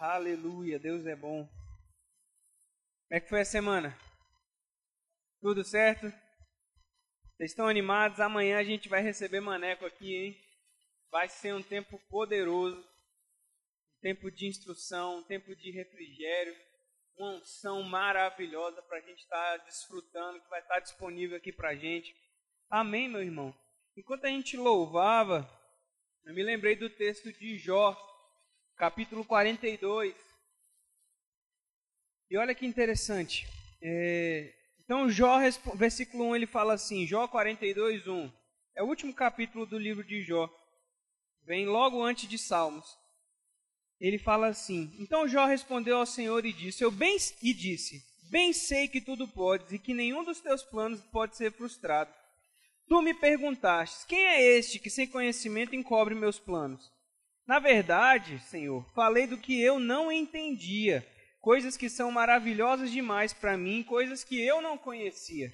Aleluia, Deus é bom. Como é que foi a semana? Tudo certo? Vocês estão animados? Amanhã a gente vai receber maneco aqui, hein? Vai ser um tempo poderoso, um tempo de instrução, um tempo de refrigério, uma unção maravilhosa para a gente estar tá desfrutando, que vai estar tá disponível aqui para a gente. Amém, meu irmão? Enquanto a gente louvava, eu me lembrei do texto de Jó, capítulo 42. E olha que interessante. É, então, Jó, versículo 1, ele fala assim, Jó 42, 1. É o último capítulo do livro de Jó. Vem logo antes de Salmos. Ele fala assim: Então Jó respondeu ao Senhor e disse: Eu bem e disse: Bem sei que tudo podes e que nenhum dos teus planos pode ser frustrado. Tu me perguntaste: Quem é este que sem conhecimento encobre meus planos? Na verdade, Senhor, falei do que eu não entendia, coisas que são maravilhosas demais para mim, coisas que eu não conhecia.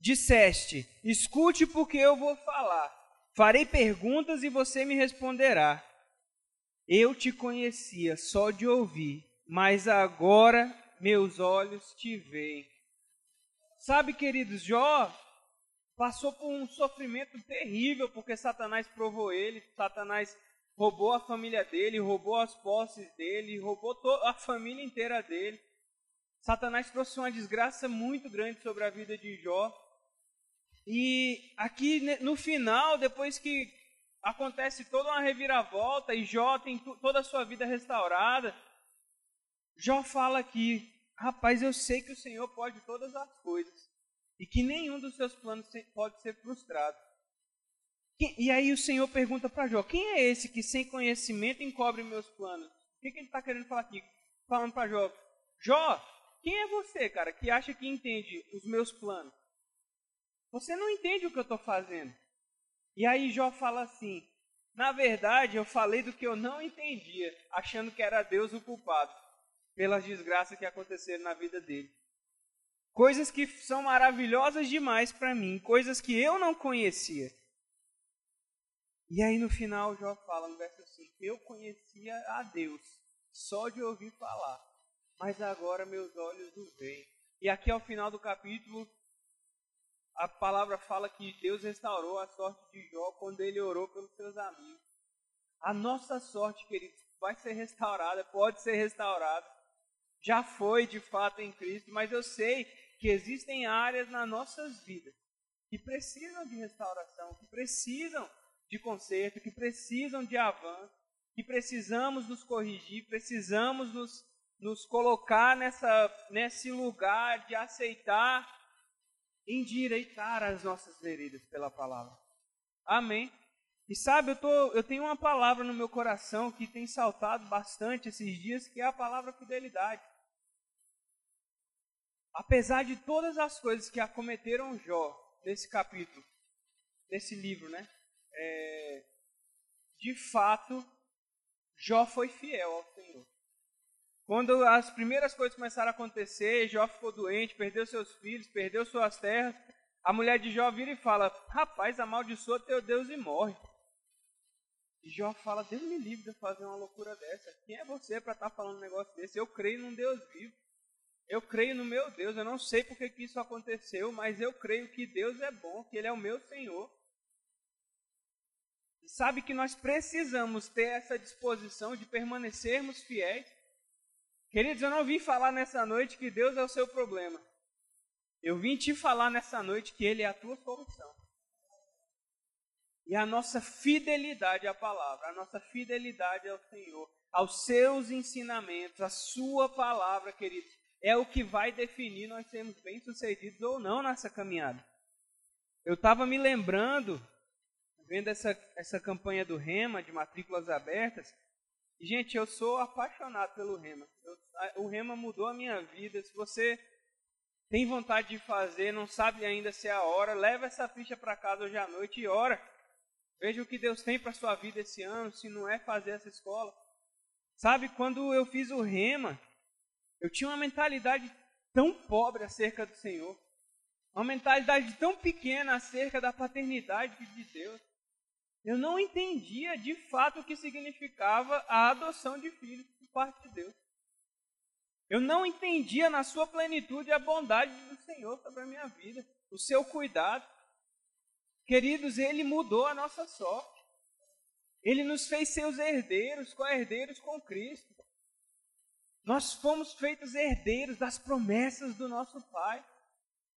Disseste: Escute, porque eu vou falar. Farei perguntas e você me responderá. Eu te conhecia só de ouvir, mas agora meus olhos te veem. Sabe, queridos, Jó passou por um sofrimento terrível porque Satanás provou ele, Satanás roubou a família dele, roubou as posses dele, roubou a família inteira dele. Satanás trouxe uma desgraça muito grande sobre a vida de Jó. E aqui no final, depois que acontece toda uma reviravolta e Jó tem toda a sua vida restaurada, Jó fala aqui: Rapaz, eu sei que o Senhor pode todas as coisas e que nenhum dos seus planos pode ser frustrado. E aí o Senhor pergunta para Jó: Quem é esse que sem conhecimento encobre meus planos? O que, que ele está querendo falar aqui? Falando para Jó: Jó, quem é você, cara, que acha que entende os meus planos? Você não entende o que eu estou fazendo. E aí Jó fala assim: Na verdade, eu falei do que eu não entendia, achando que era Deus o culpado pelas desgraças que aconteceram na vida dele. Coisas que são maravilhosas demais para mim, coisas que eu não conhecia. E aí no final Jó fala no verso 5: Eu conhecia a Deus só de ouvir falar, mas agora meus olhos o veem. E aqui ao final do capítulo, a palavra fala que Deus restaurou a sorte de Jó quando ele orou pelos seus amigos. A nossa sorte, queridos, vai ser restaurada, pode ser restaurada. Já foi de fato em Cristo, mas eu sei que existem áreas nas nossas vidas que precisam de restauração, que precisam de conserto, que precisam de avanço, que precisamos nos corrigir, precisamos nos, nos colocar nessa, nesse lugar de aceitar, endireitar as nossas veredas pela palavra. Amém? E sabe, eu, tô, eu tenho uma palavra no meu coração que tem saltado bastante esses dias, que é a palavra fidelidade. Apesar de todas as coisas que acometeram Jó nesse capítulo, nesse livro, né? É, de fato, Jó foi fiel ao Senhor. Quando as primeiras coisas começaram a acontecer, Jó ficou doente, perdeu seus filhos, perdeu suas terras, a mulher de Jó vira e fala: Rapaz, amaldiçoa teu Deus e morre. E Jó fala: Deus me livre de fazer uma loucura dessa. Quem é você para estar tá falando um negócio desse? Eu creio num Deus vivo. Eu creio no meu Deus. Eu não sei porque que isso aconteceu, mas eu creio que Deus é bom, que Ele é o meu Senhor sabe que nós precisamos ter essa disposição de permanecermos fiéis. Queridos, eu não vim falar nessa noite que Deus é o seu problema. Eu vim te falar nessa noite que Ele é a tua solução. E a nossa fidelidade à palavra, a nossa fidelidade ao Senhor, aos seus ensinamentos, a sua palavra, queridos, é o que vai definir nós sermos bem-sucedidos ou não nessa caminhada. Eu estava me lembrando vendo essa, essa campanha do Rema, de matrículas abertas, gente, eu sou apaixonado pelo Rema. Eu, o Rema mudou a minha vida. Se você tem vontade de fazer, não sabe ainda se é a hora, leva essa ficha para casa hoje à noite e ora. Veja o que Deus tem para sua vida esse ano, se não é fazer essa escola. Sabe, quando eu fiz o Rema, eu tinha uma mentalidade tão pobre acerca do Senhor. Uma mentalidade tão pequena acerca da paternidade de Deus. Eu não entendia de fato o que significava a adoção de filhos. parte de Deus. Eu não entendia na sua plenitude a bondade do Senhor sobre a minha vida, o seu cuidado. Queridos, Ele mudou a nossa sorte. Ele nos fez seus herdeiros, co-herdeiros com Cristo. Nós fomos feitos herdeiros das promessas do nosso Pai.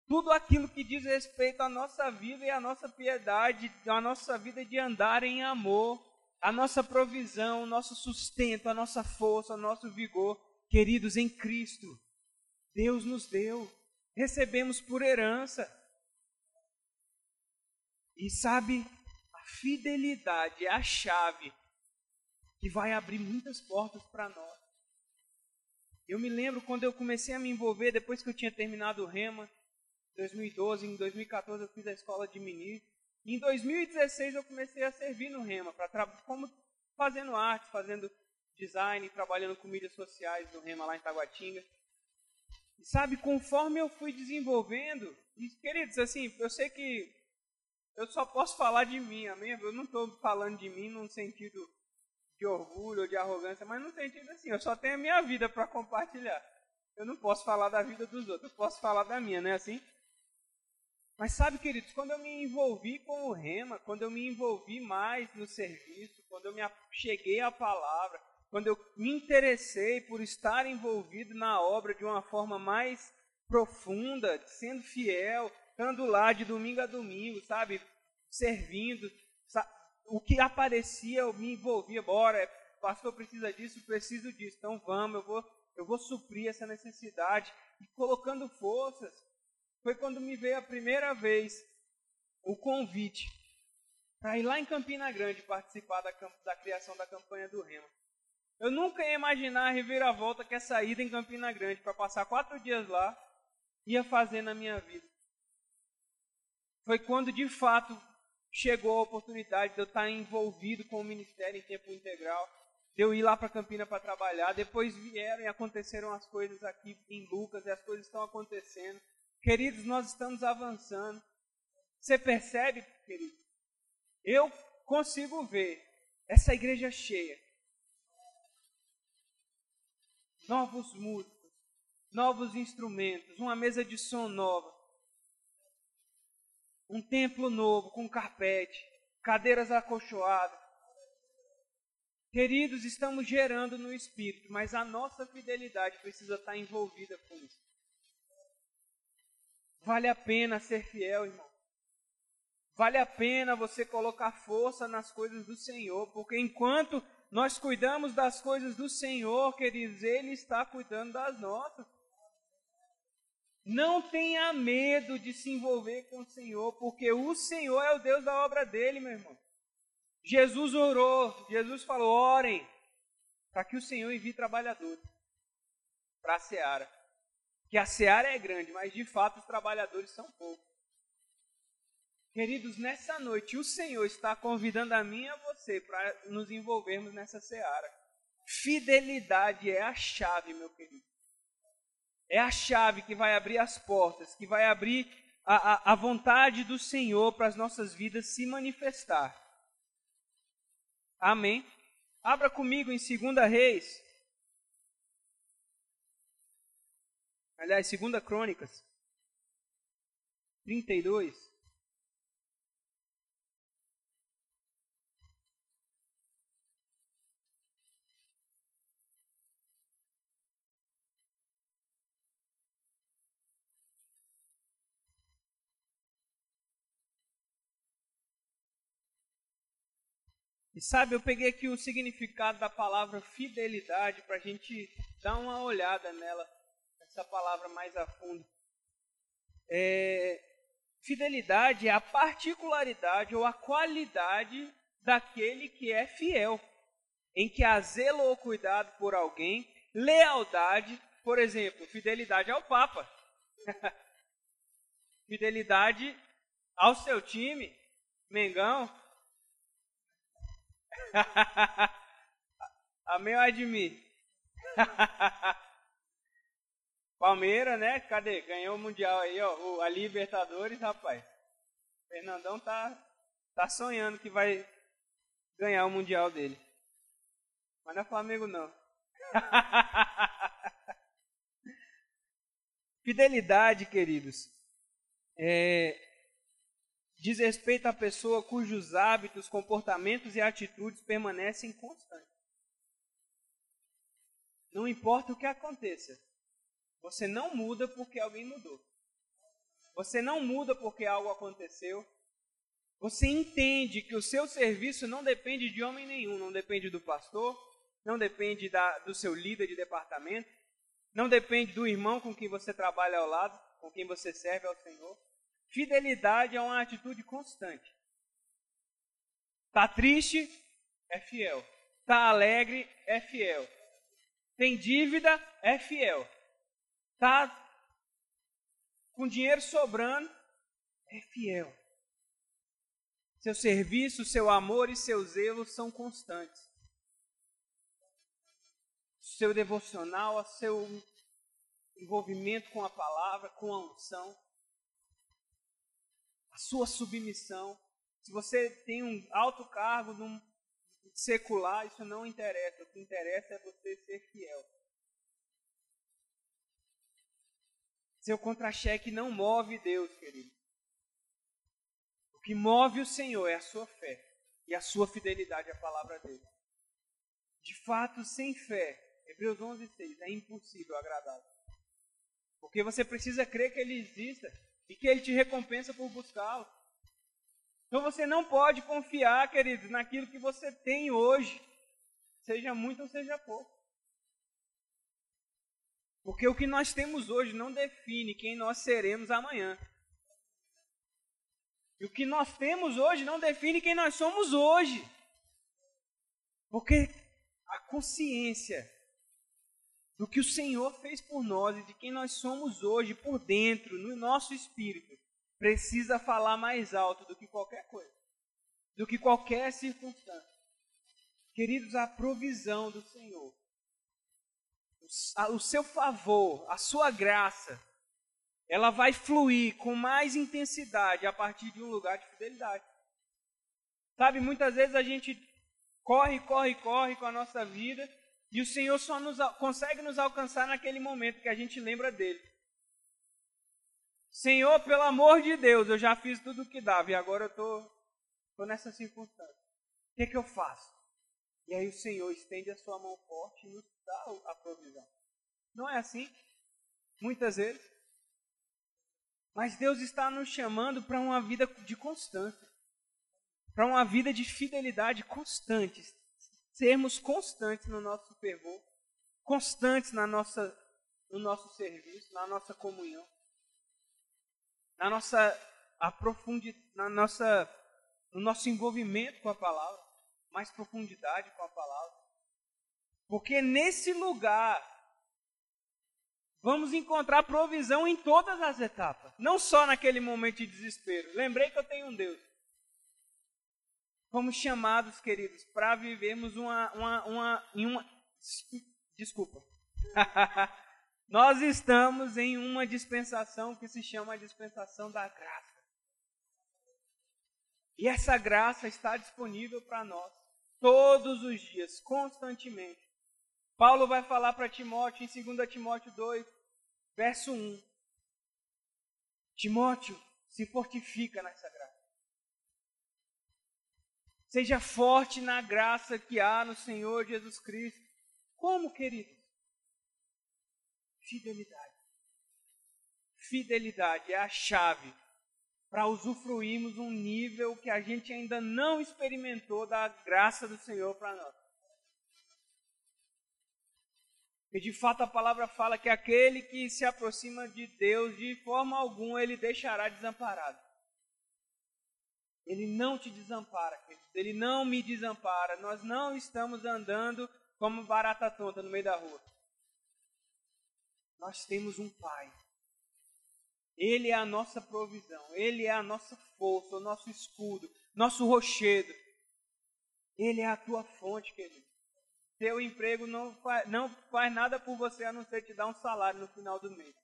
Tudo aquilo que diz respeito à nossa vida e à nossa piedade, à nossa vida de andar em amor, a nossa provisão, o nosso sustento, a nossa força, o nosso vigor, queridos, em Cristo, Deus nos deu, recebemos por herança. E sabe, a fidelidade é a chave que vai abrir muitas portas para nós. Eu me lembro quando eu comecei a me envolver, depois que eu tinha terminado o Rema, 2012, em 2014 eu fiz a escola de ministro. Em 2016 eu comecei a servir no Rema, pra, como fazendo arte, fazendo design, trabalhando com mídias sociais no Rema lá em Taguatinga. E sabe, conforme eu fui desenvolvendo, e, queridos, assim, eu sei que eu só posso falar de mim, amém? Eu não estou falando de mim num sentido de orgulho ou de arrogância, mas num sentido assim, eu só tenho a minha vida para compartilhar. Eu não posso falar da vida dos outros, eu posso falar da minha, não é assim? Mas sabe, queridos, quando eu me envolvi com o rema, quando eu me envolvi mais no serviço, quando eu me cheguei à palavra, quando eu me interessei por estar envolvido na obra de uma forma mais profunda, sendo fiel, estando lá de domingo a domingo, sabe, servindo, sabe? o que aparecia eu me envolvia, bora, pastor precisa disso, preciso disso, então vamos, eu vou, eu vou suprir essa necessidade, e colocando forças, foi quando me veio a primeira vez o convite para ir lá em Campina Grande participar da, da criação da campanha do Remo. Eu nunca ia imaginar a reviravolta que essa ida em Campina Grande para passar quatro dias lá ia fazer na minha vida. Foi quando de fato chegou a oportunidade de eu estar envolvido com o ministério em tempo integral, de eu ir lá para Campina para trabalhar. Depois vieram e aconteceram as coisas aqui em Lucas e as coisas estão acontecendo. Queridos, nós estamos avançando. Você percebe, querido? Eu consigo ver essa igreja cheia. Novos músicos, novos instrumentos, uma mesa de som nova, um templo novo com carpete, cadeiras acolchoadas. Queridos, estamos gerando no espírito, mas a nossa fidelidade precisa estar envolvida com isso. Vale a pena ser fiel, irmão. Vale a pena você colocar força nas coisas do Senhor, porque enquanto nós cuidamos das coisas do Senhor, queridos, Ele está cuidando das nossas. Não tenha medo de se envolver com o Senhor, porque o Senhor é o Deus da obra dele, meu irmão. Jesus orou, Jesus falou: orem, para que o Senhor envie trabalhadores para a seara que a seara é grande, mas de fato os trabalhadores são poucos. Queridos, nessa noite o Senhor está convidando a mim e a você para nos envolvermos nessa seara. Fidelidade é a chave, meu querido. É a chave que vai abrir as portas, que vai abrir a, a, a vontade do Senhor para as nossas vidas se manifestar. Amém? Abra comigo em 2 Reis, Aliás, 2 Crônicas 32. E sabe, eu peguei aqui o significado da palavra fidelidade para a gente dar uma olhada nela essa palavra mais a fundo. É, fidelidade é a particularidade ou a qualidade daquele que é fiel, em que há zelo ou cuidado por alguém, lealdade, por exemplo, fidelidade ao Papa, fidelidade ao seu time, Mengão. Amém ou admir? Palmeiras, né? Cadê? Ganhou o Mundial aí, ó. A Libertadores, rapaz. Fernandão tá, tá sonhando que vai ganhar o Mundial dele. Mas não é Flamengo, não. Fidelidade, queridos, é, diz respeito à pessoa cujos hábitos, comportamentos e atitudes permanecem constantes. Não importa o que aconteça, você não muda porque alguém mudou. Você não muda porque algo aconteceu. Você entende que o seu serviço não depende de homem nenhum, não depende do pastor, não depende da, do seu líder de departamento, não depende do irmão com quem você trabalha ao lado, com quem você serve ao Senhor. Fidelidade é uma atitude constante. Tá triste? É fiel. Tá alegre? É fiel. Tem dívida? É fiel. Com dinheiro sobrando? É fiel. Seu serviço, seu amor e seu zelo são constantes seu devocional, seu envolvimento com a palavra, com a unção, a sua submissão. Se você tem um alto cargo num secular, isso não interessa. O que interessa é você ser fiel. Seu contra-cheque não move Deus, querido. O que move o Senhor é a sua fé e a sua fidelidade à palavra dele. De fato, sem fé, Hebreus 11, 6. É impossível agradá-lo. Porque você precisa crer que ele exista e que ele te recompensa por buscá-lo. Então você não pode confiar, queridos, naquilo que você tem hoje, seja muito ou seja pouco. Porque o que nós temos hoje não define quem nós seremos amanhã. E o que nós temos hoje não define quem nós somos hoje. Porque a consciência do que o Senhor fez por nós e de quem nós somos hoje por dentro, no nosso espírito, precisa falar mais alto do que qualquer coisa, do que qualquer circunstância. Queridos, a provisão do Senhor, o seu favor, a sua graça, ela vai fluir com mais intensidade a partir de um lugar de fidelidade. Sabe, muitas vezes a gente corre, corre, corre com a nossa vida e o Senhor só nos, consegue nos alcançar naquele momento que a gente lembra dele. Senhor, pelo amor de Deus, eu já fiz tudo o que dava e agora eu estou tô, tô nessa circunstância. O que, é que eu faço? E aí o Senhor estende a sua mão forte e nos dá a provisão. Não é assim? Muitas vezes. Mas Deus está nos chamando para uma vida de constância, para uma vida de fidelidade constante, sermos constantes no nosso fervor, constantes na nossa, no nosso serviço, na nossa comunhão, na nossa aprofundidade, na nossa, no nosso envolvimento com a palavra, mais profundidade com a palavra. Porque nesse lugar vamos encontrar provisão em todas as etapas, não só naquele momento de desespero. Lembrei que eu tenho um Deus. Fomos chamados, queridos, para vivermos uma, uma, uma, em uma. Desculpa. Nós estamos em uma dispensação que se chama a dispensação da graça. E essa graça está disponível para nós todos os dias, constantemente. Paulo vai falar para Timóteo em 2 Timóteo 2, verso 1. Timóteo, se fortifica nessa graça. Seja forte na graça que há no Senhor Jesus Cristo. Como, querido? Fidelidade. Fidelidade é a chave para usufruirmos um nível que a gente ainda não experimentou da graça do Senhor para nós. E de fato a palavra fala que aquele que se aproxima de Deus, de forma alguma ele deixará desamparado. Ele não te desampara. Ele não me desampara. Nós não estamos andando como barata tonta no meio da rua. Nós temos um Pai. Ele é a nossa provisão. Ele é a nossa força, o nosso escudo, nosso rochedo. Ele é a tua fonte, querido. Teu emprego não faz, não faz nada por você a não ser te dar um salário no final do mês.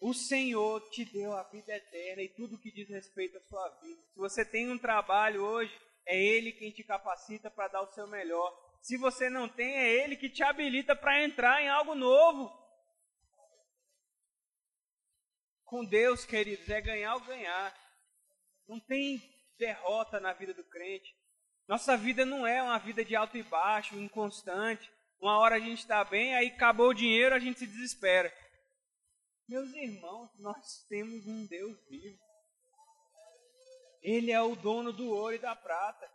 O Senhor te deu a vida eterna e tudo que diz respeito à sua vida. Se você tem um trabalho hoje, é Ele quem te capacita para dar o seu melhor. Se você não tem, é Ele que te habilita para entrar em algo novo. Com Deus, queridos, é ganhar ou ganhar. Não tem derrota na vida do crente. Nossa vida não é uma vida de alto e baixo, inconstante. Uma hora a gente está bem, aí acabou o dinheiro, a gente se desespera. Meus irmãos, nós temos um Deus vivo. Ele é o dono do ouro e da prata.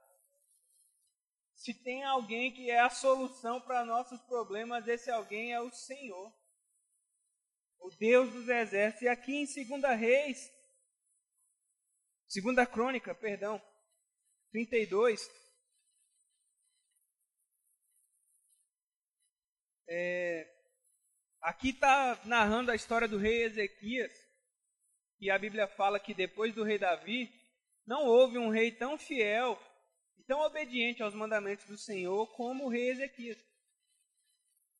Se tem alguém que é a solução para nossos problemas, esse alguém é o Senhor. O Deus dos exércitos. E aqui em 2 Reis, 2 Crônica, perdão, 32. É, aqui está narrando a história do rei Ezequias. E a Bíblia fala que depois do rei Davi, não houve um rei tão fiel e tão obediente aos mandamentos do Senhor como o rei Ezequias.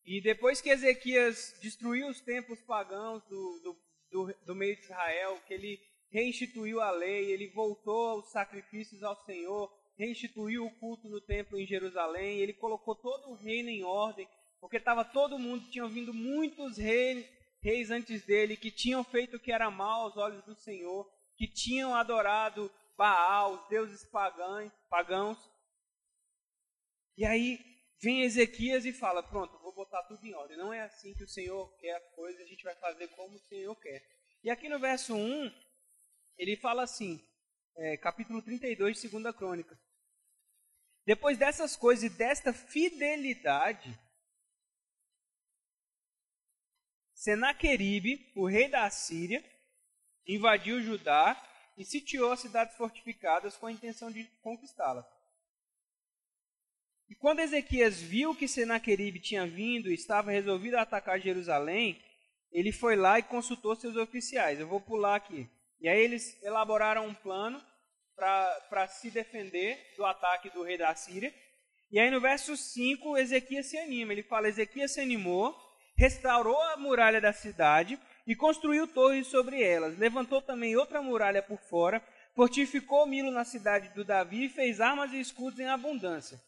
E depois que Ezequias destruiu os templos pagãos do, do, do, do meio de Israel, que ele reinstituiu a lei, ele voltou aos sacrifícios ao Senhor, reinstituiu o culto no templo em Jerusalém, ele colocou todo o reino em ordem, porque estava todo mundo, tinham vindo muitos reis, reis antes dele, que tinham feito o que era mal aos olhos do Senhor, que tinham adorado Baal, os deuses pagãos, pagãos. E aí vem Ezequias e fala: Pronto, vou botar tudo em ordem. Não é assim que o Senhor quer a coisa, a gente vai fazer como o Senhor quer. E aqui no verso 1, ele fala assim, é, capítulo 32 de 2 Crônica. Depois dessas coisas e desta fidelidade, Senaqueribe, o rei da Assíria, invadiu Judá e sitiou as cidades fortificadas com a intenção de conquistá-las. E quando Ezequias viu que Senaqueribe tinha vindo e estava resolvido a atacar Jerusalém, ele foi lá e consultou seus oficiais. Eu vou pular aqui. E aí eles elaboraram um plano para se defender do ataque do rei da Síria. E aí no verso 5, Ezequias se anima. Ele fala: Ezequias se animou, restaurou a muralha da cidade e construiu torres sobre elas. Levantou também outra muralha por fora, fortificou Milo na cidade do Davi e fez armas e escudos em abundância.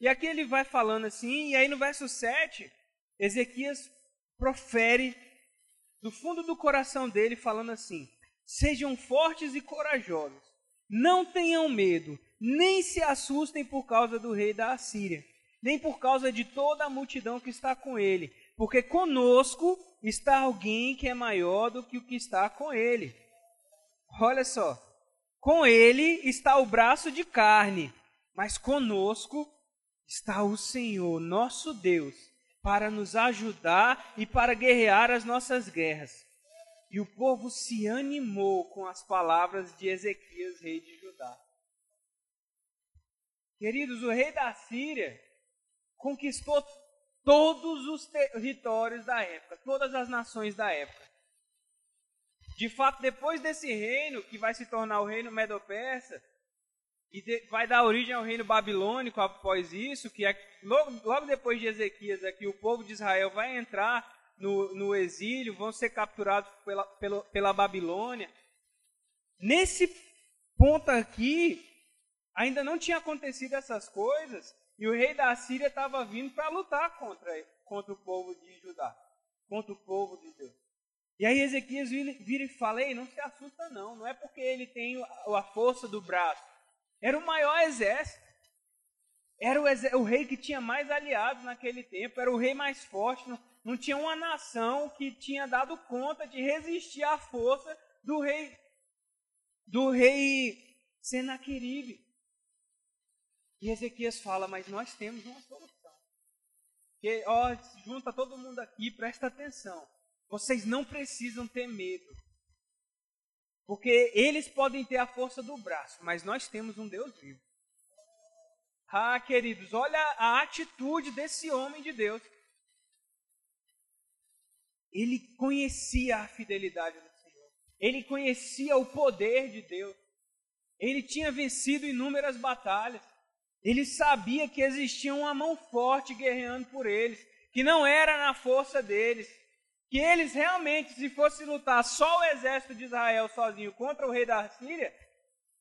E aqui ele vai falando assim, e aí no verso 7, Ezequias profere do fundo do coração dele, falando assim: Sejam fortes e corajosos, não tenham medo, nem se assustem por causa do rei da Assíria, nem por causa de toda a multidão que está com ele, porque conosco está alguém que é maior do que o que está com ele. Olha só, com ele está o braço de carne, mas conosco está o Senhor, nosso Deus, para nos ajudar e para guerrear as nossas guerras. E o povo se animou com as palavras de Ezequias, rei de Judá. Queridos, o rei da Síria conquistou todos os territórios da época, todas as nações da época. De fato, depois desse reino, que vai se tornar o reino Medo-Persa, e vai dar origem ao reino babilônico após isso, que é, logo, logo depois de Ezequias, aqui, o povo de Israel vai entrar no, no exílio, vão ser capturados pela, pela, pela Babilônia. Nesse ponto aqui, ainda não tinha acontecido essas coisas, e o rei da Síria estava vindo para lutar contra, contra o povo de Judá, contra o povo de Deus. E aí Ezequias vira e fala: Ei, não se assusta, não. Não é porque ele tem a força do braço. Era o maior exército. Era o, o rei que tinha mais aliados naquele tempo. Era o rei mais forte. Não, não tinha uma nação que tinha dado conta de resistir à força do rei do rei Senaqueribe. E Ezequias fala, mas nós temos uma solução. Que, ó, junta todo mundo aqui, presta atenção. Vocês não precisam ter medo. Porque eles podem ter a força do braço, mas nós temos um Deus vivo. Ah, queridos, olha a atitude desse homem de Deus. Ele conhecia a fidelidade do Senhor. Ele conhecia o poder de Deus. Ele tinha vencido inúmeras batalhas. Ele sabia que existia uma mão forte guerreando por eles, que não era na força deles, que eles realmente, se fosse lutar só o exército de Israel sozinho contra o rei da Síria,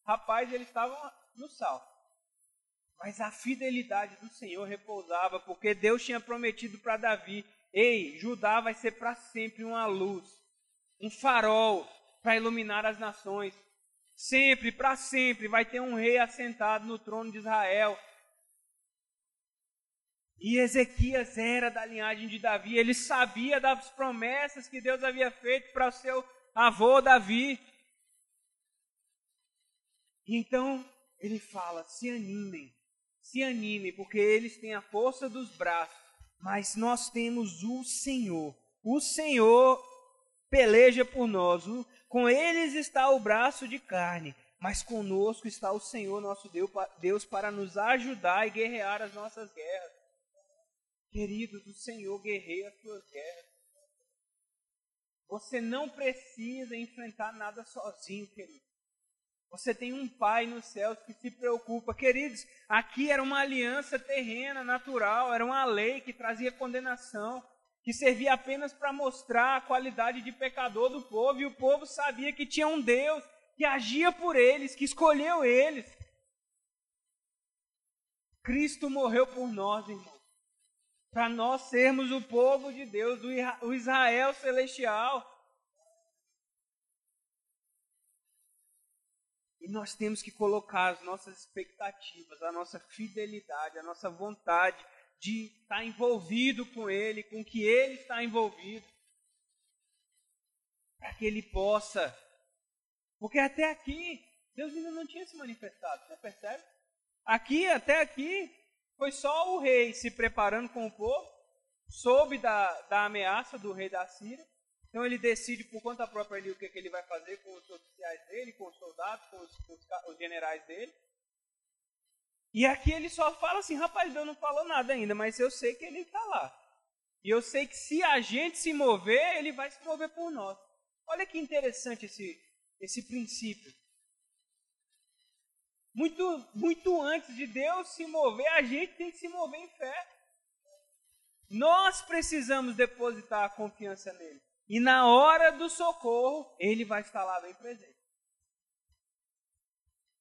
rapaz, eles estavam no sal. Mas a fidelidade do Senhor repousava, porque Deus tinha prometido para Davi: Ei, Judá vai ser para sempre uma luz, um farol para iluminar as nações. Sempre, para sempre, vai ter um rei assentado no trono de Israel. E Ezequias era da linhagem de Davi, ele sabia das promessas que Deus havia feito para o seu avô Davi. Então ele fala: se animem, se animem, porque eles têm a força dos braços, mas nós temos o Senhor. O Senhor peleja por nós. Com eles está o braço de carne, mas conosco está o Senhor nosso Deus para nos ajudar e guerrear as nossas guerras. Queridos, o Senhor guerreia as suas guerras. Você não precisa enfrentar nada sozinho, querido. Você tem um Pai nos céus que se preocupa. Queridos, aqui era uma aliança terrena, natural, era uma lei que trazia condenação que servia apenas para mostrar a qualidade de pecador do povo, e o povo sabia que tinha um Deus que agia por eles, que escolheu eles. Cristo morreu por nós, irmão, para nós sermos o povo de Deus, o Israel celestial. E nós temos que colocar as nossas expectativas, a nossa fidelidade, a nossa vontade de estar envolvido com Ele, com que Ele está envolvido, para que Ele possa. Porque até aqui, Deus ainda não tinha se manifestado, você percebe? Aqui, até aqui, foi só o rei se preparando com o povo, soube da, da ameaça do rei da Síria, então ele decide por conta própria ali o que, que ele vai fazer com os oficiais dele, com os soldados, com os, com os, generais dele. E aqui ele só fala assim, rapaz, Deus não falou nada ainda, mas eu sei que ele está lá. E eu sei que se a gente se mover, ele vai se mover por nós. Olha que interessante esse, esse princípio. Muito, muito antes de Deus se mover, a gente tem que se mover em fé. Nós precisamos depositar a confiança nele. E na hora do socorro, ele vai estar lá bem presente.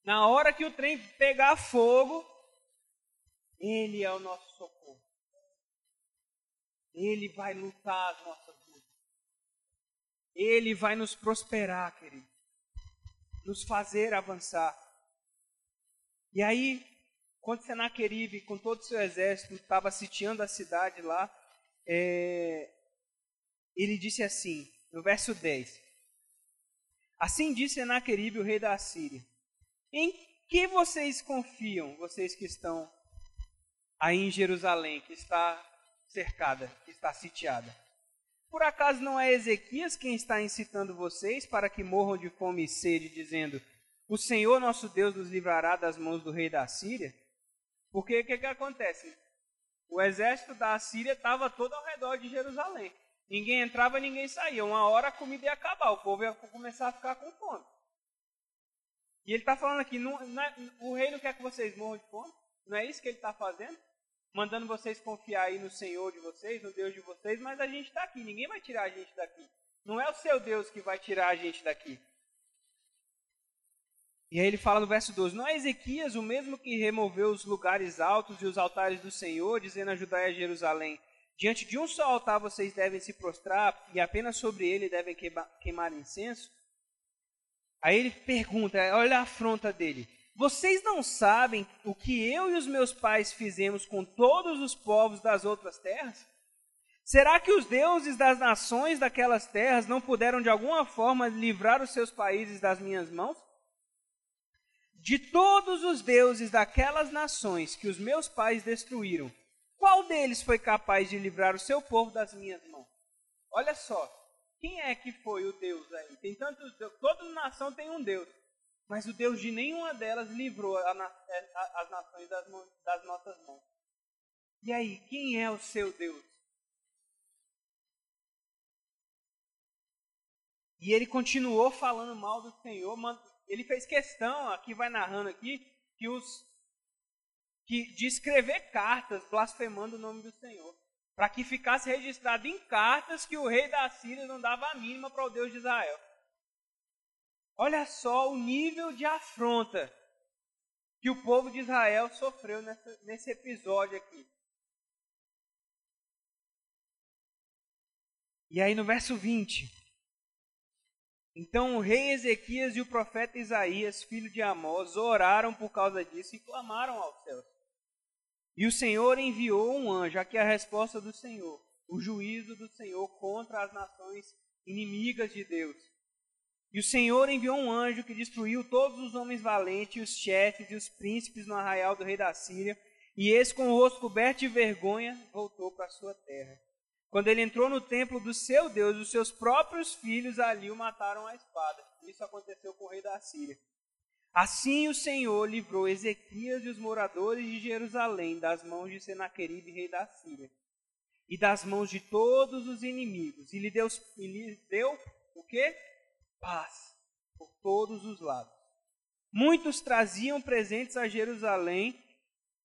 Na hora que o trem pegar fogo, Ele é o nosso socorro. Ele vai lutar as nossas lutas. Ele vai nos prosperar, querido. Nos fazer avançar. E aí, quando Senaqueribe, com todo o seu exército, estava sitiando a cidade lá, é, ele disse assim, no verso 10. Assim disse Senaqueribe, o rei da Assíria. Em que vocês confiam, vocês que estão aí em Jerusalém, que está cercada, que está sitiada? Por acaso não é Ezequias quem está incitando vocês para que morram de fome e sede, dizendo: O Senhor nosso Deus nos livrará das mãos do rei da Síria? Porque o que, que acontece? O exército da Síria estava todo ao redor de Jerusalém. Ninguém entrava, ninguém saía. Uma hora a comida ia acabar, o povo ia começar a ficar com fome. E ele está falando aqui, não, não é, o rei não quer que vocês morram de fome. Não é isso que ele está fazendo? Mandando vocês confiar aí no Senhor de vocês, no Deus de vocês, mas a gente está aqui, ninguém vai tirar a gente daqui. Não é o seu Deus que vai tirar a gente daqui. E aí ele fala no verso 12: Não é Ezequias o mesmo que removeu os lugares altos e os altares do Senhor, dizendo a Judá e a Jerusalém: Diante de um só altar vocês devem se prostrar, e apenas sobre ele devem queimar incenso? Aí ele pergunta, olha a afronta dele. Vocês não sabem o que eu e os meus pais fizemos com todos os povos das outras terras? Será que os deuses das nações daquelas terras não puderam de alguma forma livrar os seus países das minhas mãos? De todos os deuses daquelas nações que os meus pais destruíram, qual deles foi capaz de livrar o seu povo das minhas mãos? Olha só, quem é que foi o Deus aí? Tem tantos deuses, toda nação tem um Deus. Mas o Deus de nenhuma delas livrou a, é, a, as nações das, das nossas mãos. E aí, quem é o seu Deus? E ele continuou falando mal do Senhor. Ele fez questão, aqui vai narrando aqui, que os que de escrever cartas blasfemando o nome do Senhor para que ficasse registrado em cartas que o rei da Síria não dava a mínima para o Deus de Israel. Olha só o nível de afronta. que o povo de Israel sofreu nessa, nesse episódio aqui. E aí no verso 20. Então o rei Ezequias e o profeta Isaías, filho de Amós, oraram por causa disso e clamaram ao céu. E o Senhor enviou um anjo, aqui é a resposta do Senhor, o juízo do Senhor contra as nações inimigas de Deus. E o Senhor enviou um anjo que destruiu todos os homens valentes, os chefes e os príncipes no arraial do rei da Síria. E esse, com o rosto coberto de vergonha, voltou para sua terra. Quando ele entrou no templo do seu Deus, os seus próprios filhos ali o mataram à espada. Isso aconteceu com o rei da Síria. Assim o Senhor livrou Ezequias e os moradores de Jerusalém das mãos de Senaqueribe, rei da Síria, e das mãos de todos os inimigos, e lhe deu, e lhe deu o quê? paz por todos os lados. Muitos traziam presentes a Jerusalém,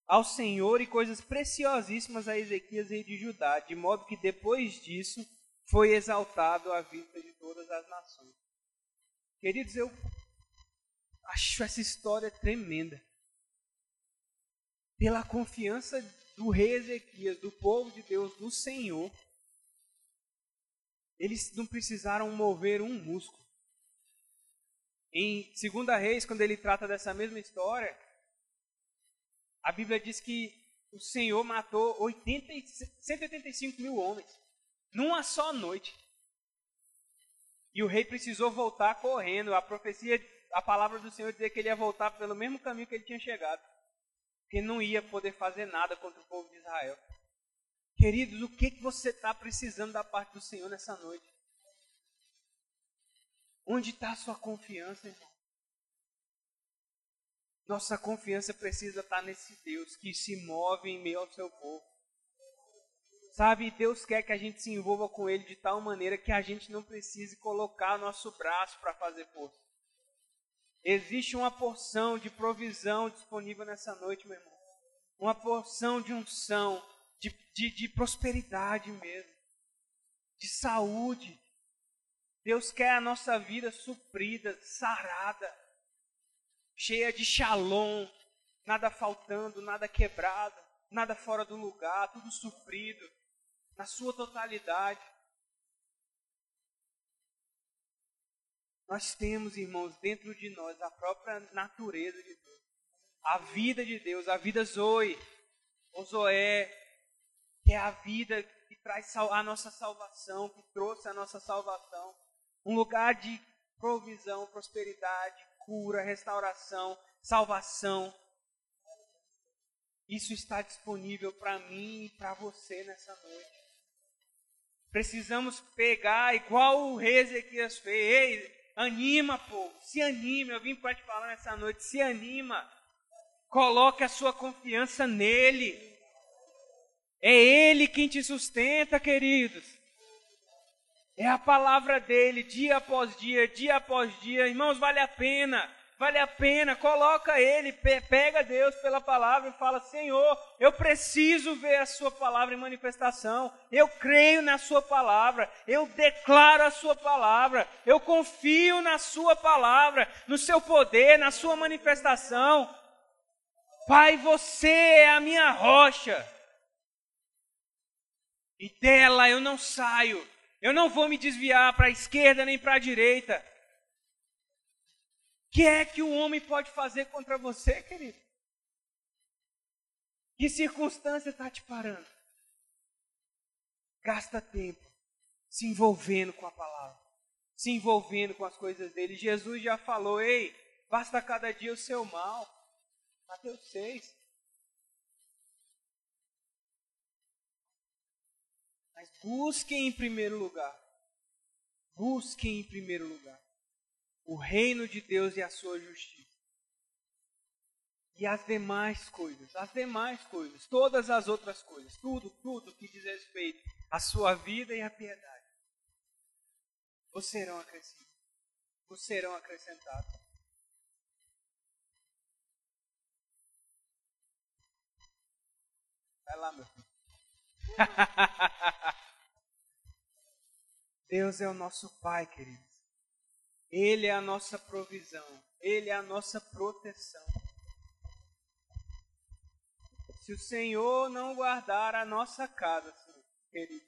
ao Senhor e coisas preciosíssimas a Ezequias, rei de Judá, de modo que depois disso foi exaltado à vista de todas as nações. Queridos, eu acho essa história tremenda. Pela confiança do rei Ezequias, do povo de Deus, no Senhor, eles não precisaram mover um músculo. Em 2 Reis, quando ele trata dessa mesma história, a Bíblia diz que o Senhor matou 80, 185 mil homens numa só noite. E o rei precisou voltar correndo. A profecia, a palavra do Senhor dizia que ele ia voltar pelo mesmo caminho que ele tinha chegado. Porque não ia poder fazer nada contra o povo de Israel. Queridos, o que, que você está precisando da parte do Senhor nessa noite? Onde está a sua confiança, irmão? Nossa confiança precisa estar tá nesse Deus que se move em meio ao seu povo. Sabe, Deus quer que a gente se envolva com Ele de tal maneira que a gente não precise colocar nosso braço para fazer força. Existe uma porção de provisão disponível nessa noite, meu irmão. Uma porção de unção, de, de, de prosperidade mesmo, de saúde, Deus quer a nossa vida suprida, sarada, cheia de shalom, nada faltando, nada quebrado, nada fora do lugar, tudo suprido, na sua totalidade. Nós temos, irmãos, dentro de nós a própria natureza de Deus, a vida de Deus, a vida Zoe, o Zoé, que é a vida que traz a nossa salvação, que trouxe a nossa salvação um lugar de provisão, prosperidade, cura, restauração, salvação. Isso está disponível para mim e para você nessa noite. Precisamos pegar, igual o rei Ezequias fez. Anima, povo, se anima. Eu vim para te falar nessa noite, se anima. Coloque a sua confiança nele. É ele quem te sustenta, queridos. É a palavra dele, dia após dia, dia após dia. Irmãos, vale a pena, vale a pena. Coloca ele, pega Deus pela palavra e fala: Senhor, eu preciso ver a Sua palavra em manifestação. Eu creio na Sua palavra, eu declaro a Sua palavra, eu confio na Sua palavra, no Seu poder, na Sua manifestação. Pai, você é a minha rocha, e dela eu não saio eu não vou me desviar para a esquerda nem para a direita. Que é que o homem pode fazer contra você, querido? Que circunstância está te parando? Gasta tempo se envolvendo com a palavra, se envolvendo com as coisas dele. Jesus já falou: ei, basta cada dia o seu mal. Mateus 6. Mas busquem em primeiro lugar. Busquem em primeiro lugar o reino de Deus e a sua justiça. E as demais coisas, as demais coisas, todas as outras coisas, tudo, tudo que diz respeito à sua vida e à piedade, vos serão acrescidos, vos serão acrescentados. Vai lá, meu filho. Deus é o nosso Pai, queridos. Ele é a nossa provisão. Ele é a nossa proteção. Se o Senhor não guardar a nossa casa, Senhor, querido,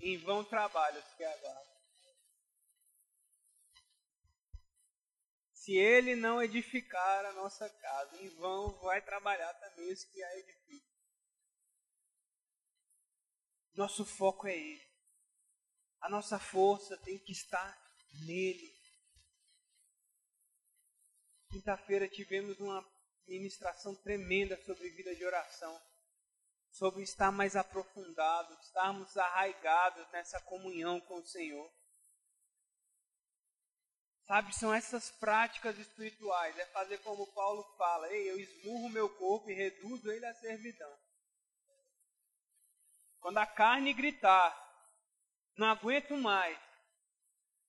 em vão trabalhos que aguardam. Se ele não edificar a nossa casa, em vão vai trabalhar também os que a edificam. Nosso foco é ele. A nossa força tem que estar nele. Quinta-feira tivemos uma ministração tremenda sobre vida de oração, sobre estar mais aprofundado, estarmos arraigados nessa comunhão com o Senhor. Sabe, são essas práticas espirituais, é fazer como Paulo fala, ei, eu esmurro meu corpo e reduzo ele à servidão. Quando a carne gritar, não aguento mais,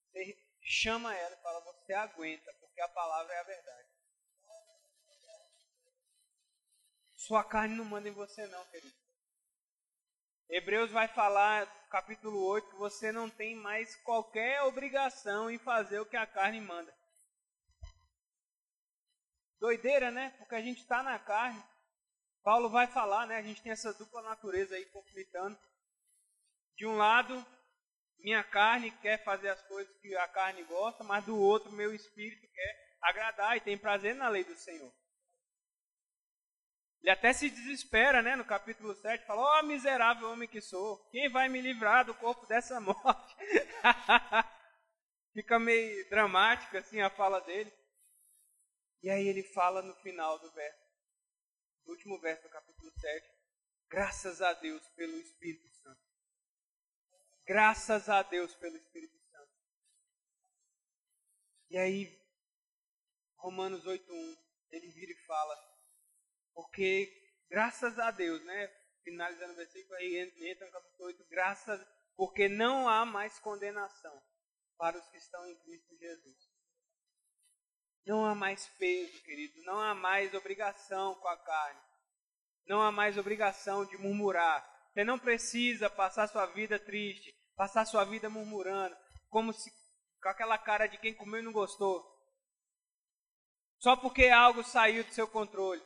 você chama ela e fala, você aguenta, porque a palavra é a verdade. Sua carne não manda em você não, querido. Hebreus vai falar, capítulo 8, que você não tem mais qualquer obrigação em fazer o que a carne manda. Doideira, né? Porque a gente está na carne. Paulo vai falar, né? A gente tem essa dupla natureza aí conflitando. De um lado, minha carne quer fazer as coisas que a carne gosta, mas do outro, meu espírito quer agradar e tem prazer na lei do Senhor. Ele até se desespera, né, no capítulo 7, fala: Ó oh, miserável homem que sou, quem vai me livrar do corpo dessa morte? Fica meio dramática assim a fala dele. E aí ele fala no final do verso, no último verso do capítulo 7, graças a Deus pelo Espírito Santo. Graças a Deus pelo Espírito Santo. E aí, Romanos 8.1, ele vira e fala, porque, graças a Deus, né? Finalizando o versículo aí, entra no capítulo 8, graças, porque não há mais condenação para os que estão em Cristo Jesus. Não há mais peso, querido, não há mais obrigação com a carne. Não há mais obrigação de murmurar. Você não precisa passar sua vida triste, passar sua vida murmurando, como se com aquela cara de quem comeu e não gostou. Só porque algo saiu do seu controle.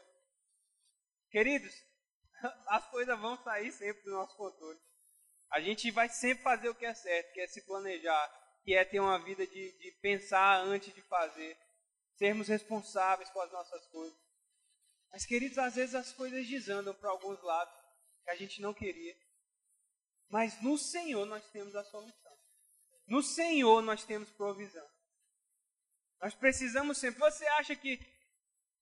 Queridos, as coisas vão sair sempre do nosso controle. A gente vai sempre fazer o que é certo, que é se planejar, que é ter uma vida de, de pensar antes de fazer, sermos responsáveis com as nossas coisas. Mas, queridos, às vezes as coisas desandam para alguns lados que a gente não queria. Mas no Senhor nós temos a solução. No Senhor nós temos provisão. Nós precisamos sempre. Você acha que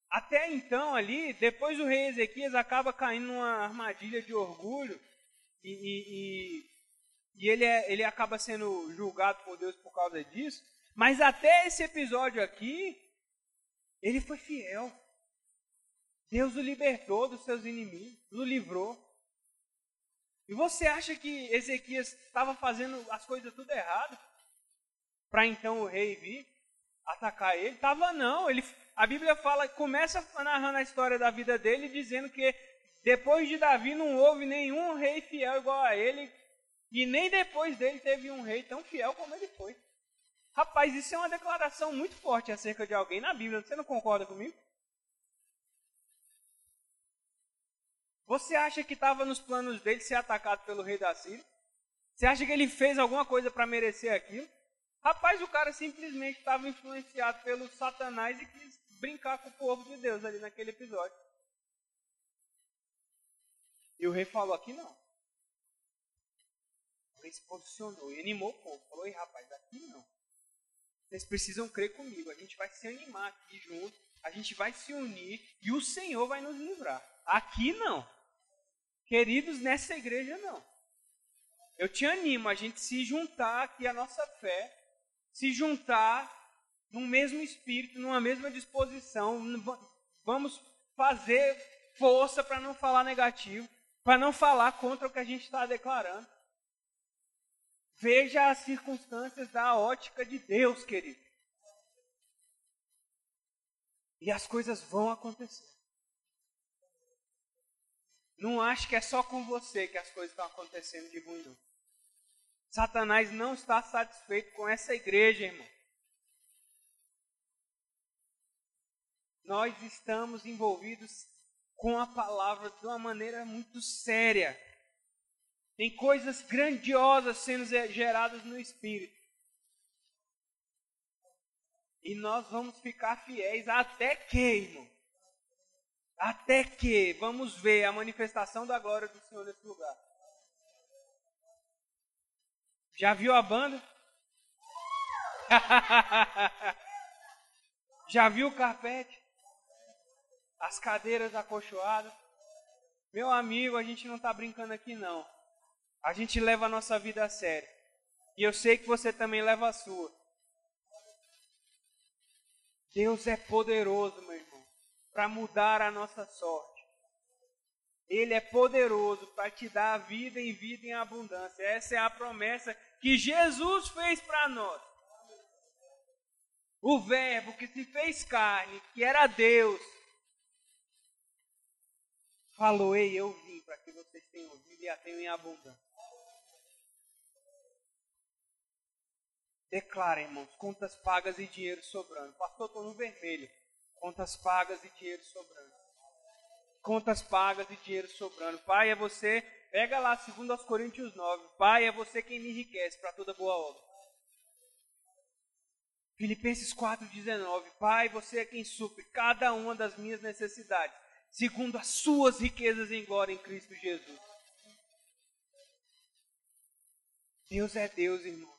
até então, ali, depois o rei Ezequias acaba caindo numa armadilha de orgulho e, e, e, e ele, é, ele acaba sendo julgado por Deus por causa disso. Mas até esse episódio aqui, ele foi fiel. Deus o libertou dos seus inimigos, o livrou. E você acha que Ezequias estava fazendo as coisas tudo errado? Para então o rei vir atacar ele? Tava não, ele a Bíblia fala, começa narrando a história da vida dele, dizendo que depois de Davi não houve nenhum rei fiel igual a ele, e nem depois dele teve um rei tão fiel como ele foi. Rapaz, isso é uma declaração muito forte acerca de alguém na Bíblia, você não concorda comigo? Você acha que estava nos planos dele ser atacado pelo rei da Síria? Você acha que ele fez alguma coisa para merecer aquilo? Rapaz, o cara simplesmente estava influenciado pelo Satanás e quis brincar com o povo de Deus ali naquele episódio. E o rei falou aqui não. O rei se posicionou e animou o povo. Falou, ei rapaz, aqui não. Vocês precisam crer comigo. A gente vai se animar aqui junto. A gente vai se unir e o Senhor vai nos livrar. Aqui não. Queridos, nessa igreja não. Eu te animo a gente se juntar aqui a nossa fé, se juntar num mesmo espírito, numa mesma disposição. Vamos fazer força para não falar negativo, para não falar contra o que a gente está declarando. Veja as circunstâncias da ótica de Deus, querido. E as coisas vão acontecer. Não ache que é só com você que as coisas estão acontecendo de ruim, não. Satanás não está satisfeito com essa igreja, irmão. nós estamos envolvidos com a palavra de uma maneira muito séria. Tem coisas grandiosas sendo geradas no Espírito. E nós vamos ficar fiéis até que, irmão? Até que vamos ver a manifestação da glória do Senhor nesse lugar. Já viu a banda? Já viu o carpete? As cadeiras acolchoadas? Meu amigo, a gente não está brincando aqui não. A gente leva a nossa vida a sério. E eu sei que você também leva a sua. Deus é poderoso, meu irmão, para mudar a nossa sorte. Ele é poderoso para te dar vida em vida em abundância. Essa é a promessa que Jesus fez para nós. O Verbo que se fez carne, que era Deus, falou: Ei, eu vim para que vocês tenham vida e a tenham em abundância. Declara, irmãos, contas pagas e dinheiro sobrando. Pastor, estou no vermelho. Contas pagas e dinheiro sobrando. Contas pagas e dinheiro sobrando. Pai, é você. Pega lá, segundo aos Coríntios 9. Pai, é você quem me enriquece para toda boa obra. Filipenses 4,19. Pai, você é quem supre cada uma das minhas necessidades, segundo as suas riquezas em glória em Cristo Jesus. Deus é Deus, irmão.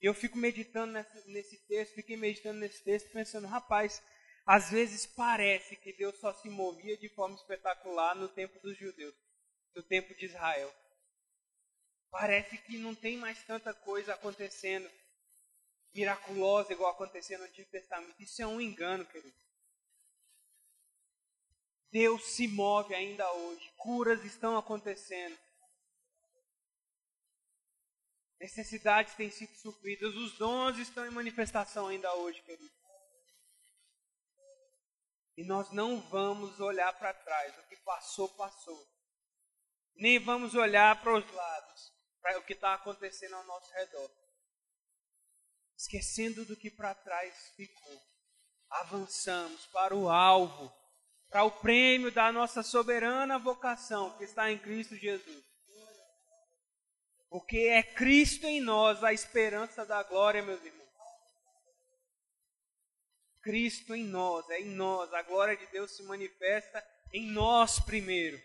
Eu fico meditando nesse, nesse texto, fiquei meditando nesse texto, pensando, rapaz, às vezes parece que Deus só se movia de forma espetacular no tempo dos judeus, no tempo de Israel. Parece que não tem mais tanta coisa acontecendo miraculosa igual acontecia no Antigo Testamento. Isso é um engano, querido. Deus se move ainda hoje. Curas estão acontecendo. Necessidades têm sido supridas, os dons estão em manifestação ainda hoje, querido. E nós não vamos olhar para trás, o que passou, passou. Nem vamos olhar para os lados, para o que está acontecendo ao nosso redor. Esquecendo do que para trás ficou. Avançamos para o alvo, para o prêmio da nossa soberana vocação que está em Cristo Jesus. Porque é Cristo em nós a esperança da glória, meus irmãos. Cristo em nós, é em nós. A glória de Deus se manifesta em nós primeiro.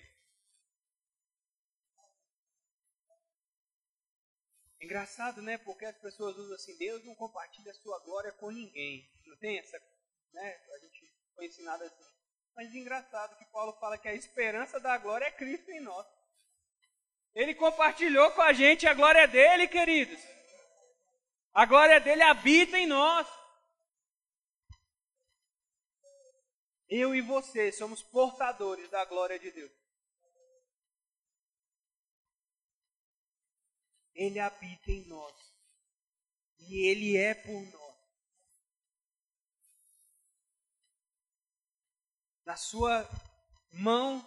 Engraçado, né? Porque as pessoas usam assim, Deus não compartilha a sua glória com ninguém. Não tem essa, né? A gente foi ensinado assim. Mas engraçado que Paulo fala que a esperança da glória é Cristo em nós. Ele compartilhou com a gente a glória dele, queridos. A glória dele habita em nós. Eu e você somos portadores da glória de Deus. Ele habita em nós. E ele é por nós. Na sua mão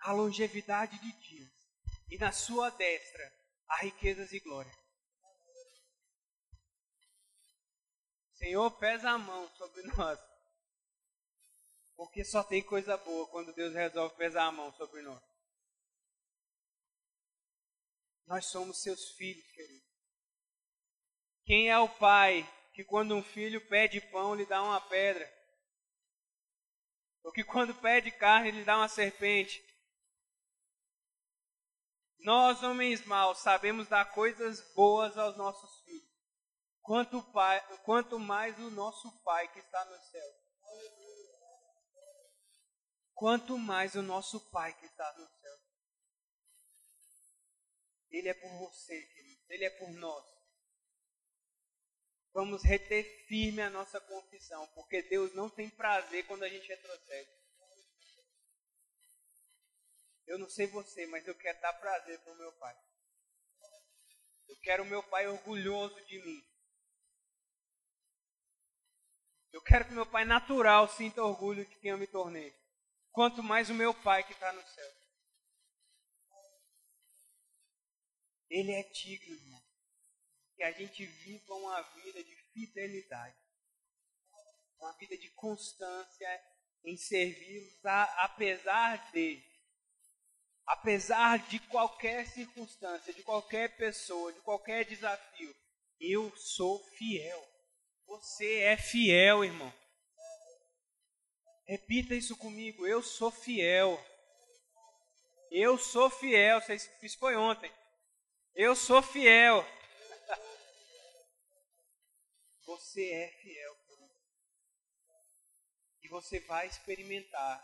a longevidade de dias, e na sua destra há riquezas e glória. Senhor, pesa a mão sobre nós. Porque só tem coisa boa quando Deus resolve pesar a mão sobre nós. Nós somos seus filhos, querido. Quem é o pai que quando um filho pede pão lhe dá uma pedra? Ou que quando pede carne lhe dá uma serpente? Nós, homens maus, sabemos dar coisas boas aos nossos filhos. Quanto, pai, quanto mais o nosso Pai que está no céu. Quanto mais o nosso Pai que está no céu. Ele é por você, querido. Ele é por nós. Vamos reter firme a nossa confissão, porque Deus não tem prazer quando a gente retrocede. Eu não sei você, mas eu quero dar prazer para o meu pai. Eu quero o meu pai orgulhoso de mim. Eu quero que meu pai natural sinta orgulho de quem eu me tornei. Quanto mais o meu pai que está no céu. Ele é digno, irmão. Que a gente viva uma vida de fidelidade. Uma vida de constância em servi-los apesar de apesar de qualquer circunstância, de qualquer pessoa, de qualquer desafio. Eu sou fiel. Você é fiel, irmão. Repita isso comigo. Eu sou fiel. Eu sou fiel. Isso foi ontem. Eu sou fiel. Você é fiel. E você vai experimentar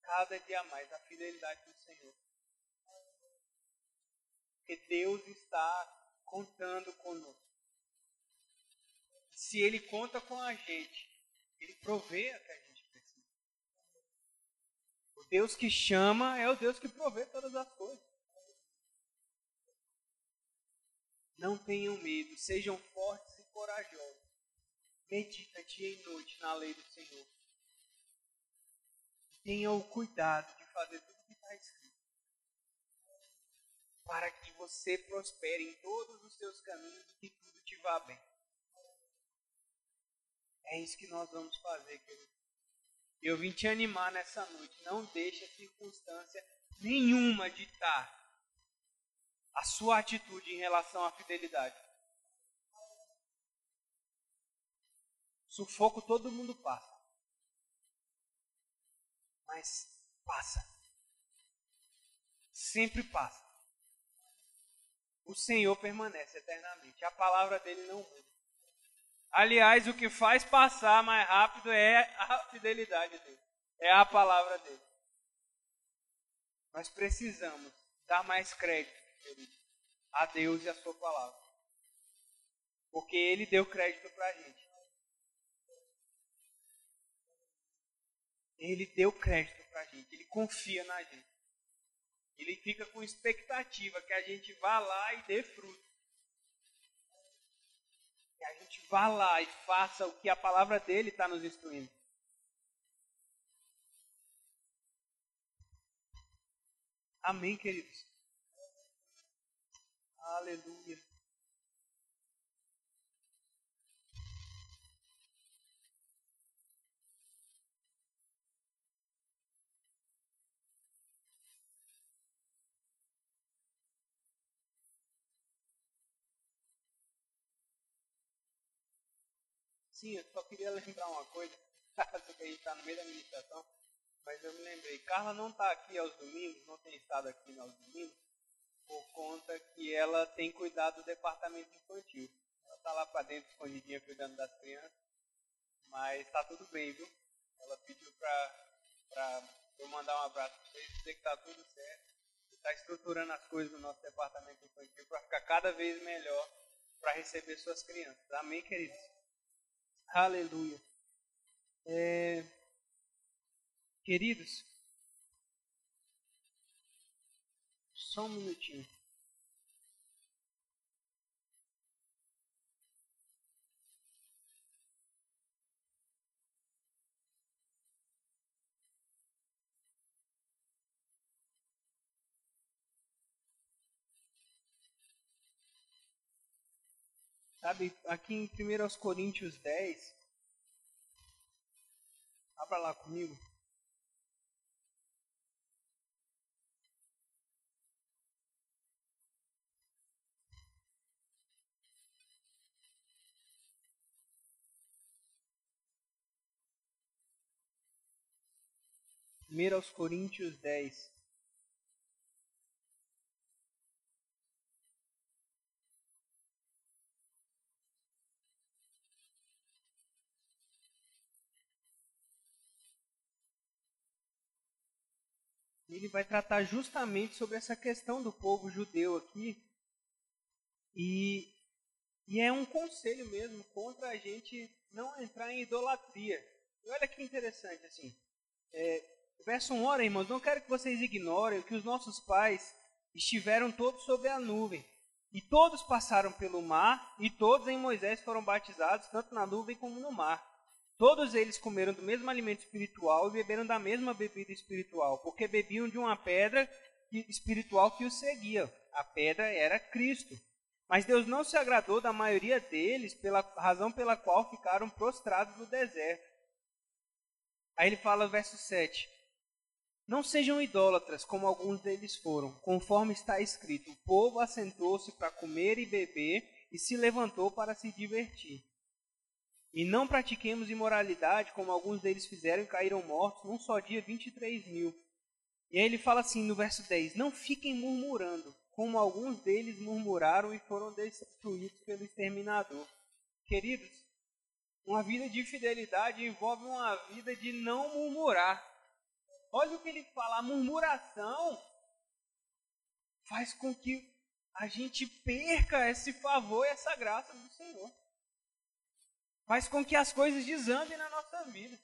cada dia mais a fidelidade do Senhor. Porque Deus está contando conosco. Se Ele conta com a gente, Ele provê a que a gente Deus que chama é o Deus que provê todas as coisas. Não tenham medo, sejam fortes e corajosos. Medita dia e noite na lei do Senhor. Tenha o cuidado de fazer tudo o que está escrito. Para que você prospere em todos os seus caminhos e que tudo te vá bem. É isso que nós vamos fazer, querido. Eu vim te animar nessa noite. Não deixe circunstância nenhuma ditar a sua atitude em relação à fidelidade. Sufoco todo mundo passa. Mas passa. Sempre passa. O Senhor permanece eternamente. A palavra dele não muda. Aliás, o que faz passar mais rápido é a fidelidade dele, é a palavra dele. Nós precisamos dar mais crédito, querido, a Deus e a sua palavra. Porque ele deu crédito para a gente. Ele deu crédito para a gente, ele confia na gente. Ele fica com expectativa que a gente vá lá e dê fruto. Que a gente vá lá e faça o que a palavra dele está nos instruindo. Amém, queridos? Aleluia. Sim, eu só queria lembrar uma coisa, só que a gente está no meio da administração, mas eu me lembrei, Carla não está aqui aos domingos, não tem estado aqui aos domingos, por conta que ela tem cuidado do departamento infantil. Ela está lá para dentro, escondidinha, cuidando das crianças, mas está tudo bem, viu? Ela pediu para eu mandar um abraço para vocês, dizer que está tudo certo. Está estruturando as coisas no nosso departamento infantil para ficar cada vez melhor para receber suas crianças. Amém, queridos? Aleluia. É, queridos, só um minutinho. Sabe, aqui em 1 Coríntios 10, abra lá comigo. Primeiro aos Coríntios 10. Ele vai tratar justamente sobre essa questão do povo judeu aqui. E, e é um conselho mesmo contra a gente não entrar em idolatria. E olha que interessante, assim. É, verso 1, ora, irmãos, não quero que vocês ignorem que os nossos pais estiveram todos sobre a nuvem. E todos passaram pelo mar, e todos em Moisés foram batizados, tanto na nuvem como no mar. Todos eles comeram do mesmo alimento espiritual e beberam da mesma bebida espiritual, porque bebiam de uma pedra espiritual que os seguia. A pedra era Cristo. Mas Deus não se agradou da maioria deles, pela razão pela qual ficaram prostrados no deserto. Aí ele fala, verso 7. Não sejam idólatras, como alguns deles foram, conforme está escrito: o povo assentou-se para comer e beber e se levantou para se divertir. E não pratiquemos imoralidade, como alguns deles fizeram e caíram mortos num só dia 23 mil. E aí ele fala assim no verso 10: Não fiquem murmurando, como alguns deles murmuraram e foram destruídos pelo exterminador. Queridos, uma vida de fidelidade envolve uma vida de não murmurar. Olha o que ele fala: a murmuração faz com que a gente perca esse favor e essa graça do Senhor. Faz com que as coisas desandem na nossa vida.